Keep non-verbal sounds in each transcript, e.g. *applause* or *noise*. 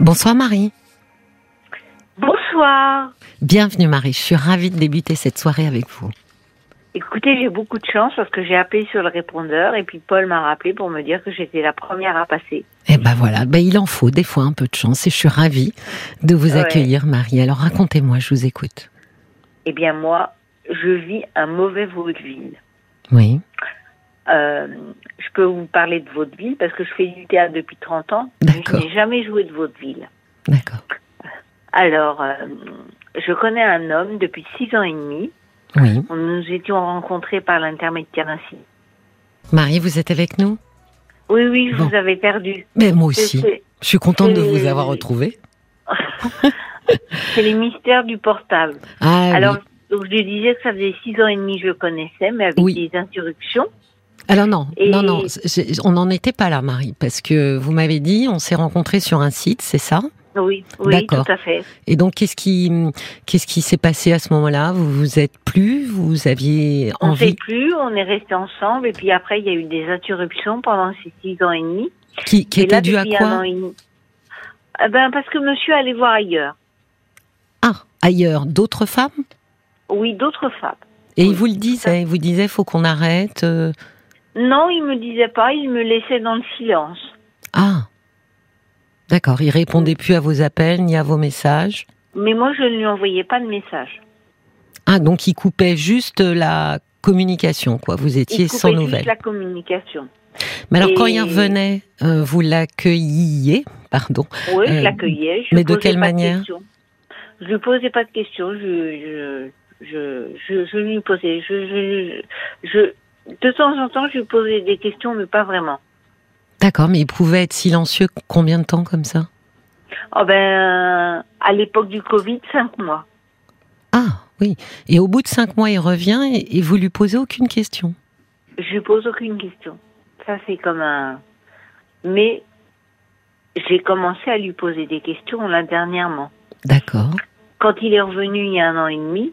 Bonsoir Marie. Bonsoir. Bienvenue Marie, je suis ravie de débuter cette soirée avec vous. Écoutez, j'ai beaucoup de chance parce que j'ai appelé sur le répondeur et puis Paul m'a rappelé pour me dire que j'étais la première à passer. Eh ben voilà, ben il en faut des fois un peu de chance et je suis ravie de vous Ouais. accueillir Marie. Alors racontez-moi, je vous écoute. Eh bien moi, je vis un mauvais vaudeville. Oui, Euh, je peux vous parler de vaudeville parce que je fais du théâtre depuis 30 ans. mais. Je n'ai jamais joué de vaudeville. d'accord. Alors, euh, je connais un homme depuis 6 ans et demi. Oui. Nous nous étions rencontrés par l'intermédiaire site. Marie, vous êtes avec nous? Oui, oui, je Bon. vous avais perdu. Mais moi aussi. Je suis contente de vous avoir retrouvé. C'est les mystères du portable. Ah Alors, oui. donc je disais que ça faisait six ans et demi que je le connaissais, mais avec Oui. des interruptions. Alors non, Et- non, on n'en était pas là Marie, parce que vous m'avez dit, on s'est rencontrés sur un site, c'est ça? Oui, oui, tout à fait. Et donc, qu'est-ce qui, qu'est-ce qui s'est passé à ce moment-là? Vous vous êtes plus Vous aviez On ne sait envie? plus, on est restés ensemble, et puis après, il y a eu des interruptions pendant ces six ans et demi. qui, qui là, dû à quoi? Eh ben, parce que monsieur allait voir ailleurs. Ah, ailleurs, d'autres femmes? Oui, d'autres femmes. Et Oui, il vous le disait, il vous disait, faut qu'on arrête. euh, Non, il me disait pas, il me laissait dans le silence. Ah, d'accord. Il répondait plus à vos appels ni à vos messages. Mais moi, je ne lui envoyais pas de message. Ah, donc il coupait juste la communication, quoi. Vous étiez Il sans coupait juste nouvelles. la communication. Mais alors, quand il revenait, euh, vous l'accueilliez, *laughs* pardon. Oui, Euh, je l'accueillais. je mais de quelle manière questions. Je lui posais pas de questions. Je, je, je, je, je lui posais. Je, je, je, de temps en temps, je lui posais des questions, mais pas vraiment. D'accord, mais il pouvait être silencieux combien de temps comme ça? Oh ben, à l'époque du Covid, cinq mois. Ah, oui. Et au bout de cinq mois, il revient et, et vous lui posez aucune question? Je lui pose aucune question. Ça, c'est comme un. Mais j'ai commencé à lui poser des questions là dernièrement. D'accord. Quand il est revenu il y a un an et demi,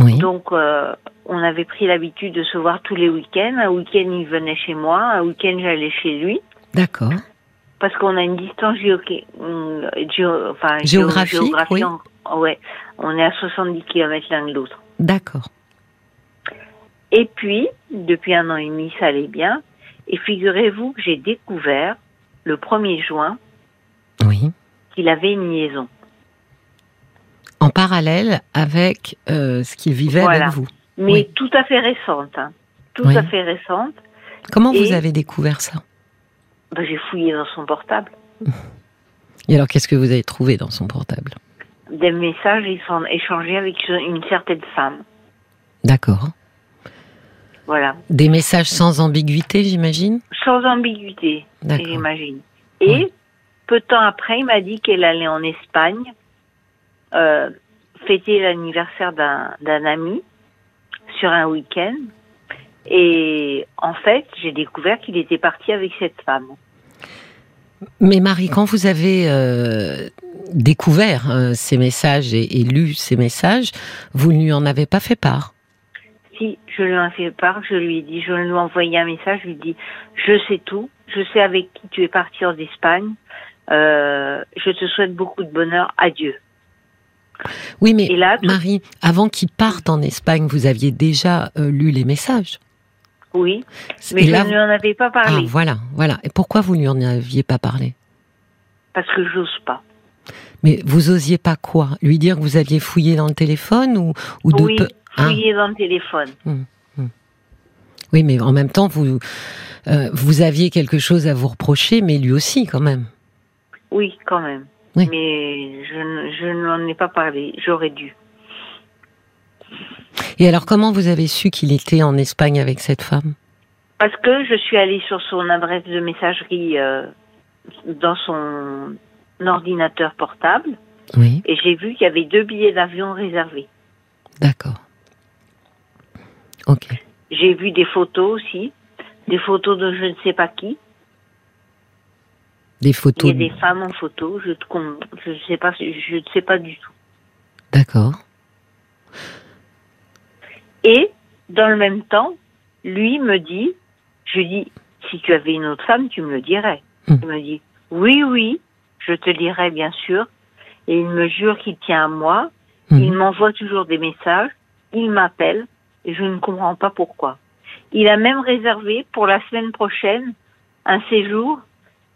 Oui. Donc, euh, on avait pris l'habitude de se voir tous les week-ends. Un week-end, il venait chez moi. Un week-end, j'allais chez lui. D'accord. Parce qu'on a une distance géoque- hum, géo- enfin, géo- Géographique, géographie oui. en- ouais, on est à 70 km l'un de l'autre. D'accord. Et puis, depuis un an et demi, ça allait bien. Et figurez-vous que j'ai découvert, le 1er juin, Oui. qu'il avait une liaison. En parallèle avec euh, ce qu'il vivait Voilà. avec vous. Mais Oui. tout à fait récente. hein. Tout Oui. à fait récente. Comment vous avez découvert ça? Ben, j'ai fouillé dans son portable. Et alors, qu'est-ce que vous avez trouvé dans son portable? Des messages ils sont échangés avec une certaine femme. D'accord. Voilà. Des messages sans ambiguïté, j'imagine? Sans ambiguïté, j'imagine. Et Oui. peu de temps après, il m'a dit qu'elle allait en Espagne euh, fêter l'anniversaire d'un d'un ami sur un week-end. Et en fait, j'ai découvert qu'il était parti avec cette femme. Mais Marie, quand vous avez euh, découvert euh, ces messages et, et lu ces messages, vous ne lui en avez pas fait part? Si je lui en ai fait part, je lui ai dit, je lui ai envoyé un message, je lui ai dit, je sais tout, je sais avec qui tu es parti en Espagne, euh, je te souhaite beaucoup de bonheur, adieu. Oui, mais Et là, tout- Marie, avant qu'il parte en Espagne, vous aviez déjà euh, lu les messages. oui, mais Et je là, ne lui en avais pas ah, parlé, voilà, voilà. Et pourquoi vous lui en aviez pas parlé? Parce que j'ose pas. Mais vous osiez pas quoi? Lui dire que vous aviez fouillé dans le téléphone ou, ou de oui, peu Ah. fouiller dans le téléphone. Oui, mais en même temps, vous euh, vous aviez quelque chose à vous reprocher, mais lui aussi quand même. Oui, quand même. Oui. Mais je, je n'en ai pas parlé, j'aurais dû. Et alors, comment vous avez su qu'il était en Espagne avec cette femme? Parce que je suis allée sur son adresse de messagerie euh, dans son ordinateur portable Oui, et j'ai vu qu'il y avait deux billets d'avion réservés. d'accord. Ok. J'ai vu des photos aussi, des photos de je ne sais pas qui. Des Il photos. y a des femmes en photo, je ne sais pas, je ne sais pas du tout. D'accord. Et dans le même temps, lui me dit, je dis, si tu avais une autre femme, tu me le dirais. Hmm. Il me dit, oui, oui, je te dirai bien sûr. Et il me jure qu'il tient à moi. Mhm. Il m'envoie toujours des messages. Il m'appelle et je ne comprends pas pourquoi. Il a même réservé pour la semaine prochaine un séjour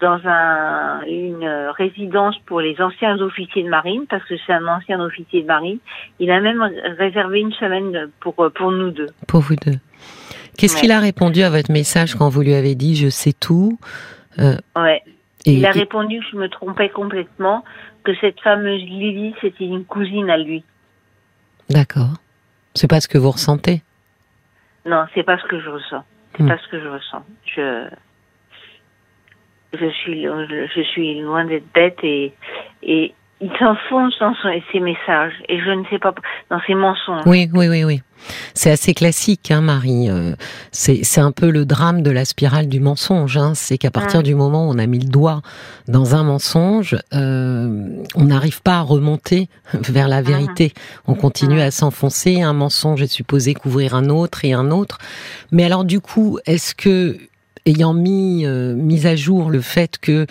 dans un, une résidence pour les anciens officiers de marine, parce que c'est un ancien officier de marine. Il a même réservé une semaine pour, pour nous deux. Pour vous deux. Qu'est-ce Ouais. qu'il a répondu à votre message quand vous lui avez dit je sais tout Euh, Ouais. et, Il a et- répondu que je me trompais complètement, que cette fameuse Lily, c'était une cousine à lui. D'accord. C'est pas ce que vous ressentez? Non, c'est pas ce que je ressens. C'est Hmm. pas ce que je ressens. Je, je suis, je suis loin d'être bête et, et il s'enfonce dans son- ses messages et je ne sais pas, dans ses mensonges. Oui, oui, oui, oui. C'est assez classique, hein, Marie. Euh, c'est un peu le drame de la spirale du mensonge. Hein. C'est qu'à partir Mm. du moment où on a mis le doigt dans un mensonge, euh, on n'arrive pas à remonter *laughs* vers la vérité. On continue Mm. à s'enfoncer. Un mensonge est supposé couvrir un autre et un autre. Mais alors, du coup, est-ce que ayant mis euh, mis à jour le fait que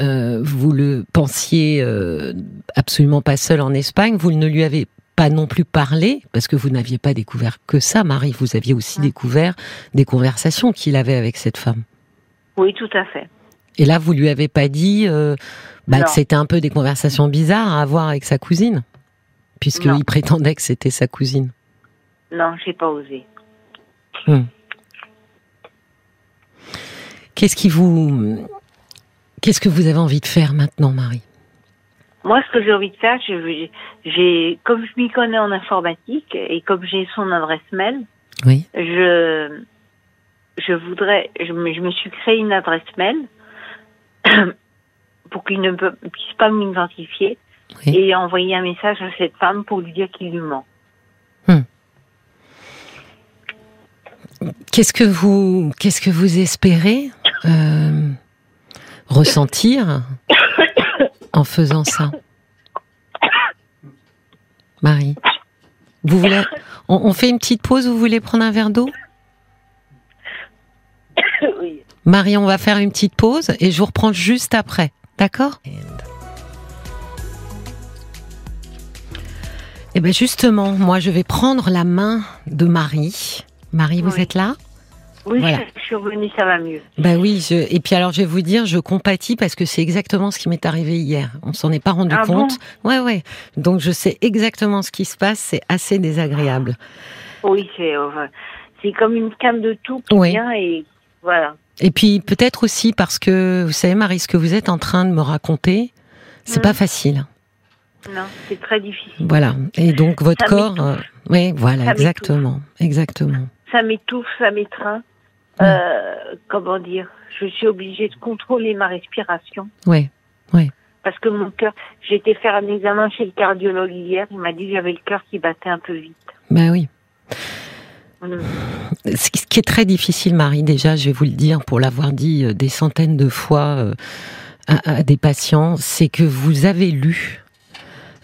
euh, vous le pensiez euh, absolument pas seul en Espagne, vous ne lui avez pas non plus parlé, parce que vous n'aviez pas découvert que ça, Marie, vous aviez aussi découvert des conversations qu'il avait avec cette femme. Oui, tout à fait. Et là, vous lui avez pas dit euh, bah, que c'était un peu des conversations bizarres à avoir avec sa cousine, puisqu'il prétendait que c'était sa cousine. Non, j'ai pas osé. Qu'est-ce qui vous, qu'est-ce que vous avez envie de faire maintenant, Marie? Moi, ce que j'ai envie de faire, je- j'ai, comme je m'y connais en informatique et comme j'ai son adresse mail, Oui. je, je voudrais, je me, je me suis créé une adresse mail *coughs* pour qu'il ne puisse pas m'identifier Oui. et envoyer un message à cette femme pour lui dire qu'il lui ment. Qu'est-ce que vous, qu'est-ce que vous espérez? Euh, ressentir en faisant ça, Marie Vous voulez on, on fait une petite pause Vous voulez prendre un verre d'eau? Oui. Marie, on va faire une petite pause et je vous reprends juste après. D'accord? Eh bien justement, moi je vais prendre la main de Marie. Marie, vous Oui. êtes là? Oui, Voilà. je, suis revenue, ça va mieux. Bah oui, je... et puis alors je vais vous dire, je compatis parce que c'est exactement ce qui m'est arrivé hier. On s'en est pas rendu Ah compte. ouais, ouais. Donc je sais exactement ce qui se passe. C'est assez désagréable. Oui, c'est, euh, c'est comme une canne de tout qui Oui. vient et voilà. Et puis peut-être aussi parce que vous savez, Marie, ce que vous êtes en train de me raconter, c'est Mhm. pas facile. Non, c'est très difficile. Voilà. Et donc votre Ça corps, euh, oui, voilà, Ça exactement, exactement. Ça m'étouffe, ça m'étreint. Euh, comment dire Je suis obligée de contrôler ma respiration. Ouais. Parce que mon cœur, j'ai été faire un examen chez le cardiologue hier, il m'a dit que j'avais le cœur qui battait un peu vite. Bah oui. Ce qui est très difficile, Marie, déjà, je vais vous le dire pour l'avoir dit euh, des centaines de fois euh, à, à des patients, c'est que vous avez lu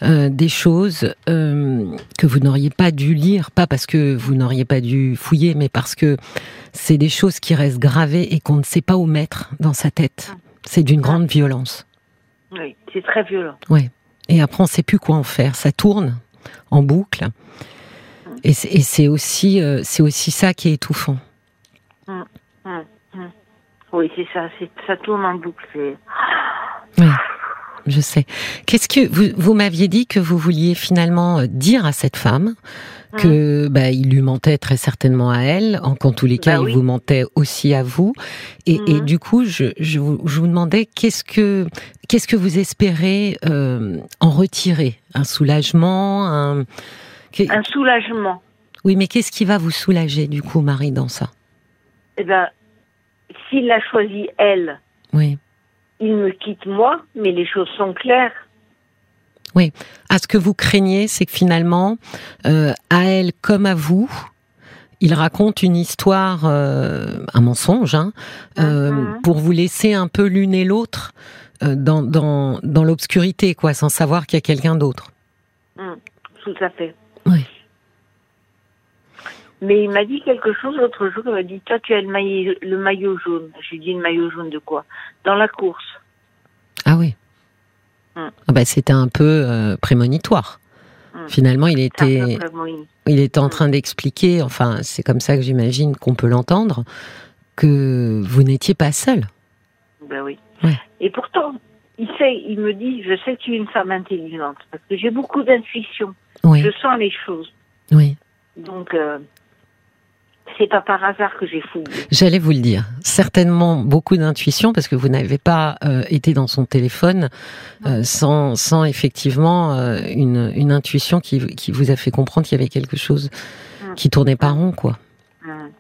euh, des choses euh, que vous n'auriez pas dû lire, pas parce que vous n'auriez pas dû fouiller, mais parce que c'est des choses qui restent gravées et qu'on ne sait pas où mettre dans sa tête. C'est d'une grande violence. Oui, c'est très violent. Ouais. Et après, on sait plus quoi en faire. Ça tourne en boucle. Et c'est aussi, euh, c'est aussi ça qui est étouffant. Oui, c'est ça, ça tourne en boucle. C'est... Je sais. Qu'est-ce que vous, vous m'aviez dit que vous vouliez finalement euh, dire à cette femme que bah, il lui mentait très certainement à elle, en tous les cas Bah il oui. vous mentait aussi à vous. Et, et Mhm. du coup, je, je, vous, je vous demandais qu'est-ce que qu'est-ce que vous espérez euh, en retirer? Un soulagement Un soulagement. Oui, mais qu'est-ce qui va vous soulager du coup, Marie, dans ça? Eh ben, s'il l'a choisi elle, Oui. Il me quitte moi, mais les choses sont claires. Ah, ce que vous craignez, c'est que finalement, euh, à elle comme à vous, il raconte une histoire, euh, un mensonge, hein, euh, Mhm. pour vous laisser un peu l'une et l'autre dans, dans, dans l'obscurité, quoi, sans savoir qu'il y a quelqu'un d'autre. Mm, tout à fait. Oui. Mais il m'a dit quelque chose l'autre jour. Il m'a dit Toi, tu as le maillot, le maillot jaune. Je lui ai dit Le maillot jaune de quoi? Dans la course. Ah oui. Mm. Ah bah, c'était un peu euh, prémonitoire. Mm. Finalement, il était, il était en Mm. train d'expliquer, enfin, c'est comme ça que j'imagine qu'on peut l'entendre, que vous n'étiez pas seul. Ben oui. Ouais. Et pourtant, il sait, il me dit, je sais que tu es une femme intelligente parce que j'ai beaucoup d'intuition. Oui, Je sens les choses. oui. Donc, euh, c'est pas par hasard que j'ai fouillé. J'allais vous le dire. Certainement beaucoup d'intuition parce que vous n'avez pas euh, été dans son téléphone euh, sans, sans effectivement euh, une, une intuition qui, qui vous a fait comprendre qu'il y avait quelque chose Mm. qui tournait pas rond, quoi. Hum.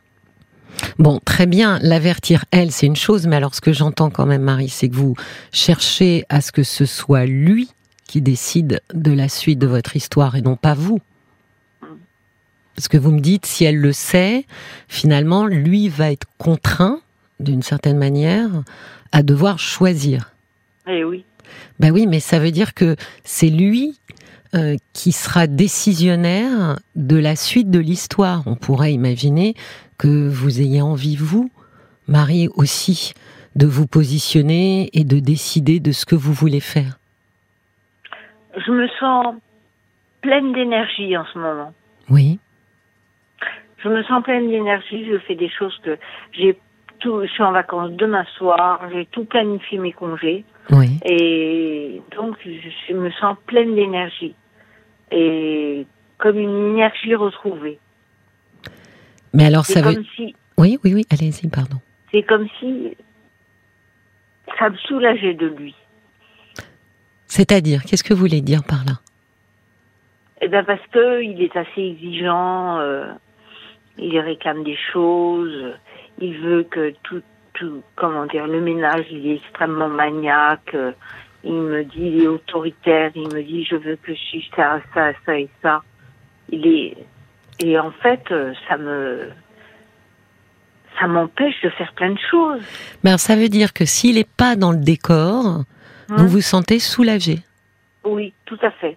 Bon, très bien, l'avertir, elle, c'est une chose, mais alors ce que j'entends quand même, Marie, c'est que vous cherchez à ce que ce soit lui qui décide de la suite de votre histoire et non pas vous. Parce que vous me dites, si elle le sait, finalement, lui va être contraint, d'une certaine manière, à devoir choisir. Eh oui. Ben oui, mais ça veut dire que c'est lui euh, qui sera décisionnaire de la suite de l'histoire. On pourrait imaginer que vous ayez envie, vous, Marie aussi, de vous positionner et de décider de ce que vous voulez faire. Je me sens pleine d'énergie en ce moment. Oui, Je me sens pleine d'énergie. Je fais des choses que j'ai tout. Je suis en vacances demain soir. J'ai tout planifié mes congés oui. et donc je, me sens pleine d'énergie et comme une énergie retrouvée. Mais alors ça veut... comme si, Oui, oui, oui, allez-y, pardon. c'est comme si ça me soulageait de lui. C'est-à-dire, qu'est-ce que vous voulez dire par là? Eh ben parce que il est assez exigeant, euh, il réclame des choses, il veut que tout, tout, comment dire, le ménage, il est extrêmement maniaque. il me dit, il est autoritaire, il me dit, je veux que je suis ça, ça, ça et ça. Il est, et en fait, ça me, ça m'empêche de faire plein de choses. Alors, ça veut dire que s'il n'est pas dans le décor, Hein vous vous sentez soulagé? Oui, tout à fait.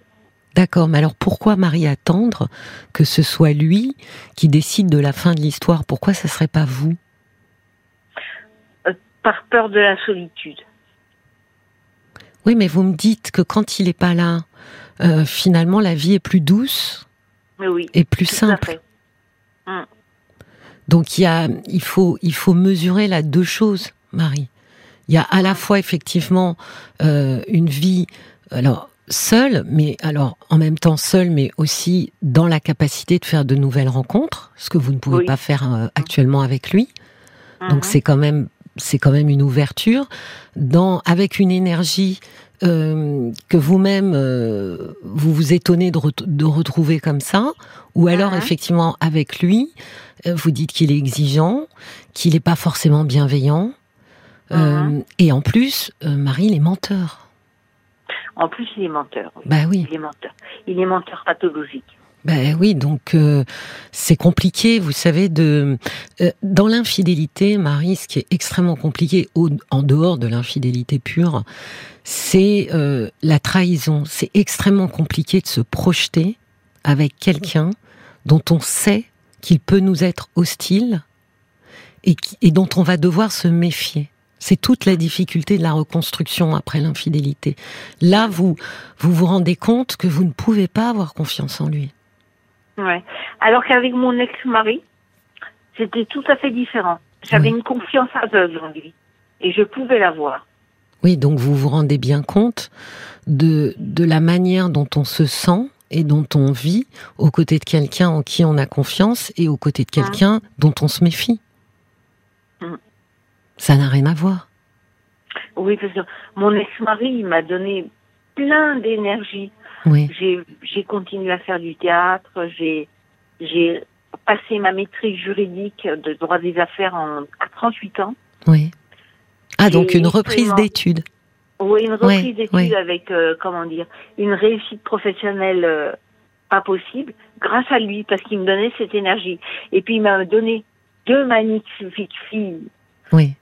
D'accord, mais alors pourquoi Marie attendre que ce soit lui qui décide de la fin de l'histoire? Pourquoi ça serait pas vous? Par peur de la solitude. Oui, mais vous me dites que quand il n'est pas là, euh, finalement la vie est plus douce oui, et plus simple. fait. Donc il y a, il faut, il faut mesurer là deux choses, Marie. Il y a à la fois effectivement euh, une vie, alors seule, mais alors en même temps seule, mais aussi dans la capacité de faire de nouvelles rencontres, ce que vous ne pouvez Oui. pas faire euh, actuellement avec lui. Donc Mhm. c'est quand même c'est quand même une ouverture dans avec une énergie euh, que vous-même euh, vous vous étonnez de, ret- de retrouver comme ça ou alors Mhm. effectivement avec lui vous dites qu'il est exigeant qu'il n'est pas forcément bienveillant Mhm. et en plus Marie il est menteur En plus, il est menteur. oui. bah oui Il est menteur. Il est menteur pathologique. Ben oui, donc euh, c'est compliqué, vous savez, de euh, dans l'infidélité, Marie, ce qui est extrêmement compliqué, au, en dehors de l'infidélité pure, c'est euh, la trahison. C'est extrêmement compliqué de se projeter avec quelqu'un dont on sait qu'il peut nous être hostile et, qui- et dont on va devoir se méfier. C'est toute la difficulté de la reconstruction après l'infidélité. Là, vous vous vous rendez compte que vous ne pouvez pas avoir confiance en lui. Ouais. Alors qu'avec mon ex-mari, c'était tout à fait différent. J'avais Oui. une confiance aveugle en lui. Et je pouvais l'avoir. Oui, donc vous vous rendez bien compte de, de la manière dont on se sent et dont on vit aux côtés de quelqu'un en qui on a confiance et aux côtés de quelqu'un dont on se méfie. Mm. Ça n'a rien à voir. Oui, parce que mon ex-mari, m'a donné plein d'énergie. Oui, J'ai, continué à faire du théâtre. J'ai, passé ma maîtrise juridique de droit des affaires en, à 38 ans. oui. Ah, donc une reprise d'études. Oui, une reprise d'études avec, euh, comment dire, une réussite professionnelle euh, pas possible, grâce à lui, parce qu'il me donnait cette énergie. Et puis il m'a donné deux magnifiques filles Oui,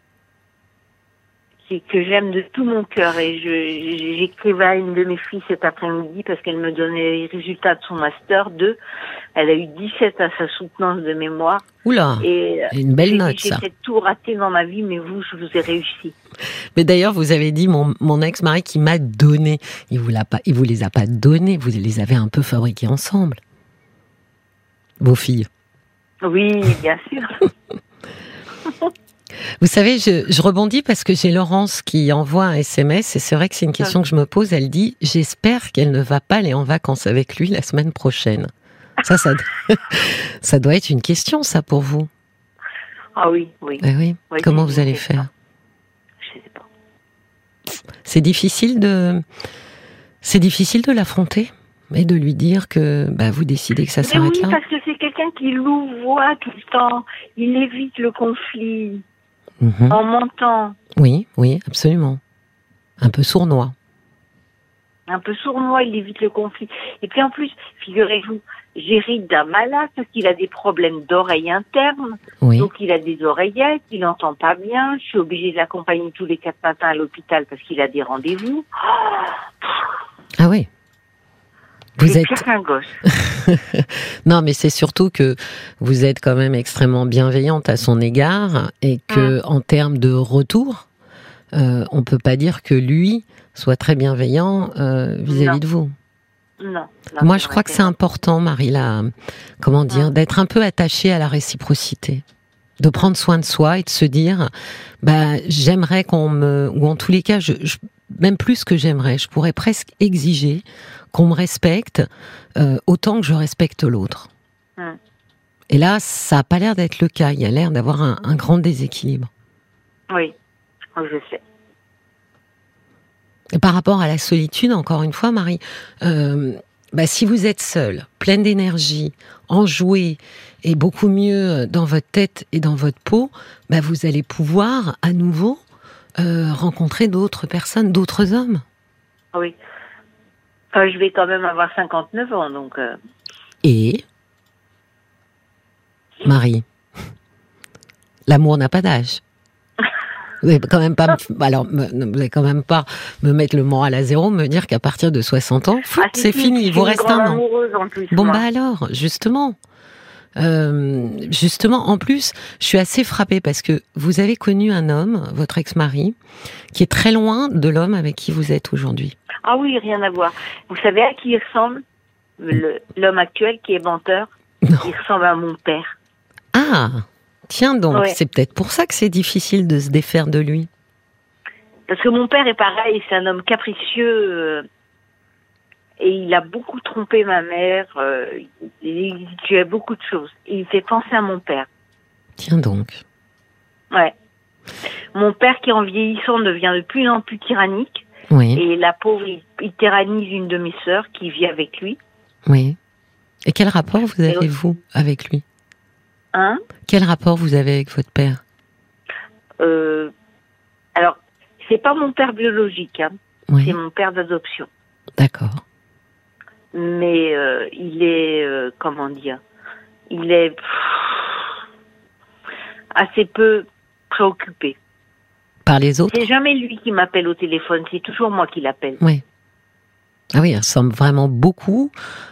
que j'aime de tout mon cœur et je j'écrivais à une de mes filles cet après-midi parce qu'elle me donnait les résultats de son master 2. Elle a eu 17 à sa soutenance de mémoire. Oula, et une belle note ça. J'ai tout raté dans ma vie, mais vous, je vous ai réussi. Mais d'ailleurs, vous avez dit mon, mon ex-mari qui m'a donné. Il vous l'a pas, il vous les a pas donnés. Vous les avez un peu fabriqués ensemble. Vos filles. Oui, bien sûr. *laughs* Vous savez, je, rebondis parce que j'ai Laurence qui envoie un SMS et c'est vrai que c'est une question que je me pose. Elle dit J'espère qu'elle ne va pas aller en vacances avec lui la semaine prochaine. Ça, ça, *laughs* ça doit être une question, ça, pour vous. Ah oui, oui. Ben oui. Comment vous allez faire? Je sais pas. C'est difficile de, c'est difficile de l'affronter et de lui dire que bah, vous décidez que ça s'arrête oui, là. parce que c'est quelqu'un qui louvoie tout le temps. Il évite le conflit. Mhm. En montant. Oui, oui, absolument. Un peu sournois. Un peu sournois, il évite le conflit. Et puis en plus, figurez-vous, j'hérite d'un malade parce qu'il a des problèmes d'oreilles internes. Donc il a des oreillettes, il n'entend pas bien. Je suis obligée de l'accompagner tous les quatre matins à l'hôpital parce qu'il a des rendez-vous. Ah oui. Vous êtes gosse. *laughs* non, mais c'est surtout que vous êtes quand même extrêmement bienveillante à son égard et que mm. en termes de retour, euh, on peut pas dire que lui soit très bienveillant euh, vis-à-vis de vous. Non. Moi, je crois que c'est important, Marie, là, comment dire, mm. d'être un peu attachée à la réciprocité de prendre soin de soi et de se dire, bah, j'aimerais qu'on me, ou en tous les cas, je, même plus que j'aimerais, je pourrais presque exiger qu'on me respecte euh, autant que je respecte l'autre. Et là, ça n'a pas l'air d'être le cas. Il y a l'air d'avoir un, grand déséquilibre. Oui, je sais. Et par rapport à la solitude, encore une fois, Marie, euh, bah, si vous êtes seule, pleine d'énergie, enjouée et beaucoup mieux dans votre tête et dans votre peau, bah, vous allez pouvoir à nouveau euh, rencontrer d'autres personnes, d'autres hommes. Oui. Je vais quand même avoir 59 ans, donc. Euh. Et? Marie, l'amour n'a pas d'âge. Vous n'allez quand même pas, alors, vous allez quand même pas me mettre le moral à zéro, me dire qu'à partir de 60 ans, ah, c'est fini, il vous reste un an. bon bah alors, justement. Euh, justement, en plus, je suis assez frappée parce que vous avez connu un homme, votre ex-mari, qui est très loin de l'homme avec qui vous êtes aujourd'hui. Ah oui, rien à voir. Vous savez à qui il ressemble? L'homme actuel qui est menteur, il ressemble à mon père. Ah, tiens donc, c'est peut-être pour ça que c'est difficile de se défaire de lui. Parce que mon père est pareil, c'est un homme capricieux. Et il a beaucoup trompé ma mère. Euh, il tuait beaucoup de choses. Il fait penser à mon père. Tiens donc. Ouais. Mon père qui en vieillissant devient de plus en plus tyrannique. Oui. Et la pauvre, il, tyrannise une de mes sœurs qui vit avec lui. Oui. Et quel rapport vous avez, vous, avec lui? Hein? Quel rapport vous avez avec votre père? Euh, Alors, c'est pas mon père biologique, hein. c'est mon père d'adoption. D'accord mais euh, il est, euh, comment dire, il est assez peu préoccupé. Par les autres? C'est jamais lui qui m'appelle au téléphone, c'est toujours moi qui l'appelle. Oui. Ah oui, il ressemble vraiment beaucoup,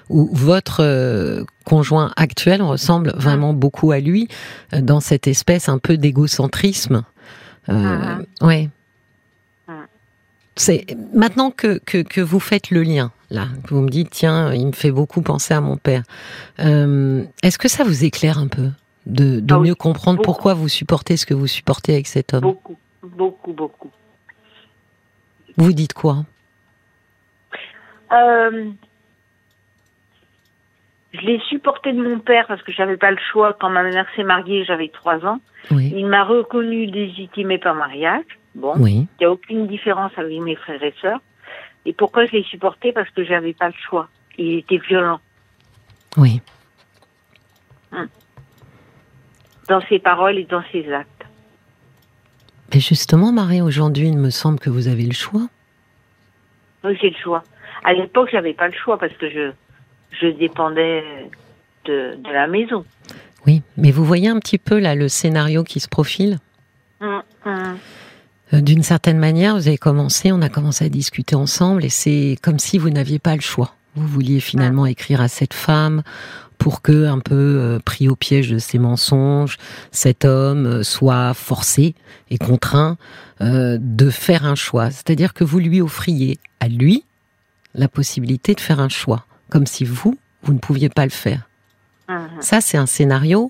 ou votre euh, conjoint actuel ressemble vraiment beaucoup à lui, dans cette espèce un peu d'égocentrisme. Euh, Oui c'est maintenant que, que, vous faites le lien, là, que vous me dites, tiens, il me fait beaucoup penser à mon père. Euh, est-ce que ça vous éclaire un peu de, de ah mieux comprendre pourquoi vous supportez ce que vous supportez avec cet homme? Beaucoup, beaucoup, beaucoup. Vous dites quoi? Euh, Je l'ai supporté de mon père parce que j'avais pas le choix. Quand ma mère s'est mariée, j'avais trois ans. Il m'a reconnu légitimé par mariage. Bon, il n'y a aucune différence avec mes frères et sœurs. Et pourquoi je l'ai supporté? Parce que j'avais pas le choix. Il était violent. Oui. Hum. Dans ses paroles et dans ses actes. Mais justement, Marie, aujourd'hui, il me semble que vous avez le choix. Oui, j'ai le choix. À l'époque, j'avais pas le choix parce que je, je dépendais de, de, la maison. Oui, mais vous voyez un petit peu là le scénario qui se profile? Hum, hum. Euh, d'une certaine manière, vous avez commencé, on a commencé à discuter ensemble et c'est comme si vous n'aviez pas le choix. Vous vouliez finalement écrire à cette femme pour que, un peu euh, pris au piège de ses mensonges, cet homme euh, soit forcé et contraint de faire un choix. C'est-à-dire que vous lui offriez à lui la possibilité de faire un choix, comme si vous, vous ne pouviez pas le faire. Mhm. Ça, c'est un scénario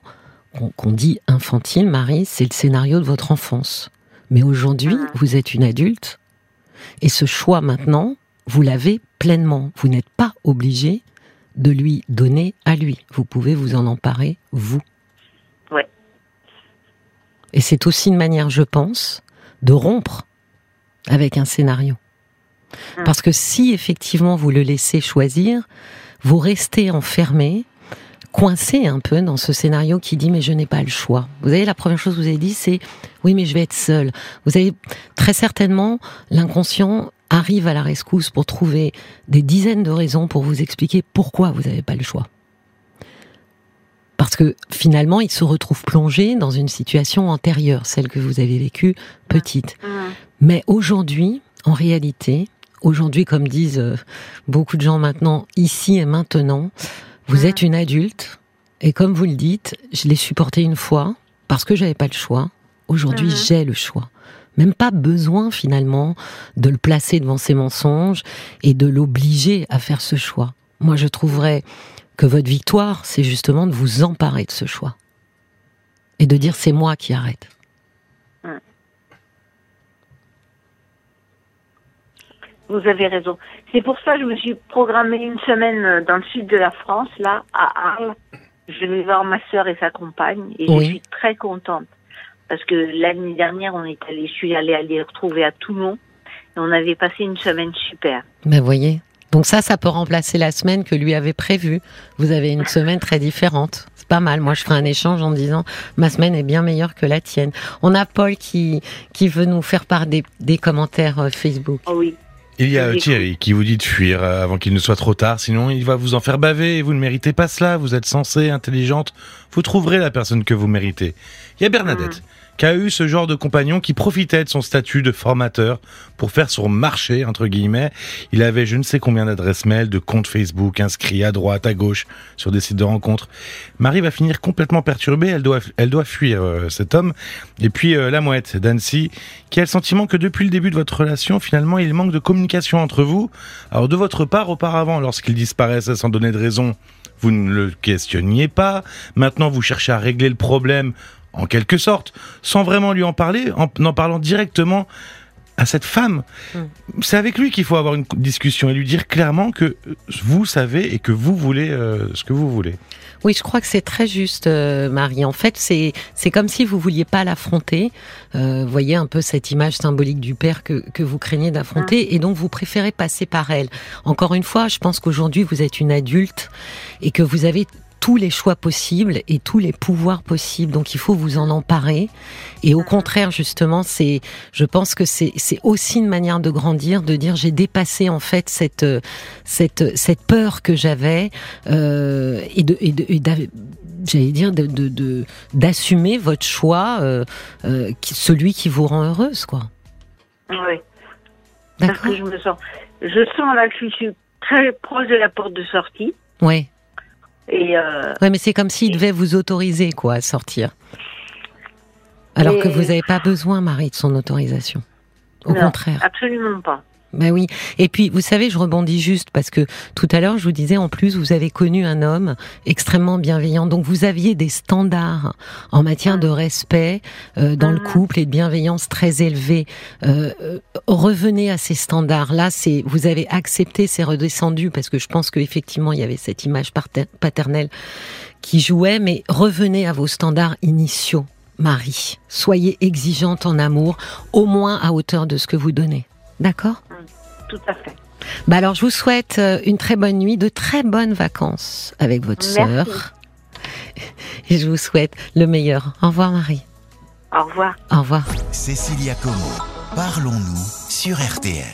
qu'on dit infantile, Marie, c'est le scénario de votre enfance. Mais aujourd'hui, vous êtes une adulte et ce choix maintenant, vous l'avez pleinement. Vous n'êtes pas obligé de lui donner à lui. Vous pouvez vous en emparer, vous. Ouais. Et c'est aussi une manière, je pense, de rompre avec un scénario. Hum. Parce que si effectivement vous le laissez choisir, vous restez enfermé coincé un peu dans ce scénario qui dit mais je n'ai pas le choix. Vous avez la première chose que vous avez dit c'est oui mais je vais être seul. Vous avez très certainement l'inconscient arrive à la rescousse pour trouver des dizaines de raisons pour vous expliquer pourquoi vous n'avez pas le choix. Parce que finalement, il se retrouve plongé dans une situation antérieure, celle que vous avez vécue petite. Mmh. Mais aujourd'hui, en réalité, aujourd'hui, comme disent euh, beaucoup de gens maintenant, ici et maintenant, vous êtes une adulte, et comme vous le dites, je l'ai supporté une fois parce que j'avais pas le choix. Aujourd'hui, mhm. j'ai le choix. Même pas besoin finalement de le placer devant ses mensonges et de l'obliger à faire ce choix. Moi, je trouverais que votre victoire, c'est justement de vous emparer de ce choix et de dire c'est moi qui arrête. Vous avez raison. C'est pour ça que je me suis programmée une semaine euh, dans le sud de la France, là, à Arles. Je vais voir ma sœur et sa compagne et je suis très contente parce que l'année dernière, on est allé, je suis allée les retrouver à Toulon et on avait passé une semaine super. Ben voyez. Donc ça, ça peut remplacer la semaine que lui avait prévue. Vous avez une semaine très différente. C'est pas mal. Moi, je ferai un échange en disant ma semaine est bien meilleure que la tienne. On a Paul qui qui veut nous faire part des, des commentaires euh, Facebook. Oh oui. Il y a Thierry qui vous dit de fuir euh, avant qu'il ne soit trop tard, sinon il va vous en faire baver et vous ne méritez pas cela, vous êtes sensée, intelligente, vous trouverez la personne que vous méritez. Il y a Bernadette qu'a eu ce genre de compagnon qui profitait de son statut de formateur pour faire son marché, entre guillemets. Il avait je ne sais combien d'adresses mail, de comptes Facebook inscrits à droite, à gauche, sur des sites de rencontres. Marie va finir complètement perturbée, elle doit, elle doit fuir euh, cet homme. Et puis euh, la mouette d'Annecy, qui a le sentiment que depuis le début de votre relation, finalement, il manque de communication entre vous? Alors de votre part, auparavant, lorsqu'il disparaissait sans donner de raison, vous ne le questionniez pas. Maintenant, vous cherchez à régler le problème en quelque sorte, sans vraiment lui en parler, en en parlant directement à cette femme. Hmm. C'est avec lui qu'il faut avoir une discussion et lui dire clairement que vous savez et que vous voulez euh, ce que vous voulez. Oui, je crois que c'est très juste, euh, Marie. En fait, c'est c'est comme si vous vouliez pas l'affronter. Euh, voyez un peu cette image symbolique du père que, que vous craignez d'affronter, hmm. et donc vous préférez passer par elle. Encore une fois, je pense qu'aujourd'hui vous êtes une adulte et que vous avez tous les choix possibles et tous les pouvoirs possibles. Donc il faut vous en emparer. Et au contraire, justement, c'est, je pense que c'est, c'est aussi une manière de grandir, de dire j'ai dépassé en fait cette cette cette peur que j'avais euh, et de et de, j'allais dire de, de, d'assumer votre choix, euh, euh, celui qui vous rend heureuse, quoi. Oui. Parce que je me sens, je sens là que je suis très proche de la porte de sortie. Oui. Et euh, ouais, mais c'est comme s'il devait vous autoriser quoi à sortir. Alors que vous n'avez pas besoin, Marie, de son autorisation. Au contraire. Absolument pas. Ben oui. Et puis, vous savez, je rebondis juste parce que tout à l'heure, je vous disais, en plus, vous avez connu un homme extrêmement bienveillant. Donc, vous aviez des standards en matière de respect euh, dans le couple et de bienveillance très élevés. Euh, euh, revenez à ces standards-là. C'est, vous avez accepté, c'est redescendu parce que je pense qu'effectivement, il y avait cette image paternelle qui jouait. Mais revenez à vos standards initiaux, Marie. Soyez exigeante en amour, au moins à hauteur de ce que vous donnez. D'accord? Tout à fait. Bah alors, je vous souhaite euh, une très bonne nuit, de très bonnes vacances avec votre sœur. Et je vous souhaite le meilleur. Au revoir, Marie. Au revoir. Au revoir. Cécilia Como, parlons-nous sur RTL.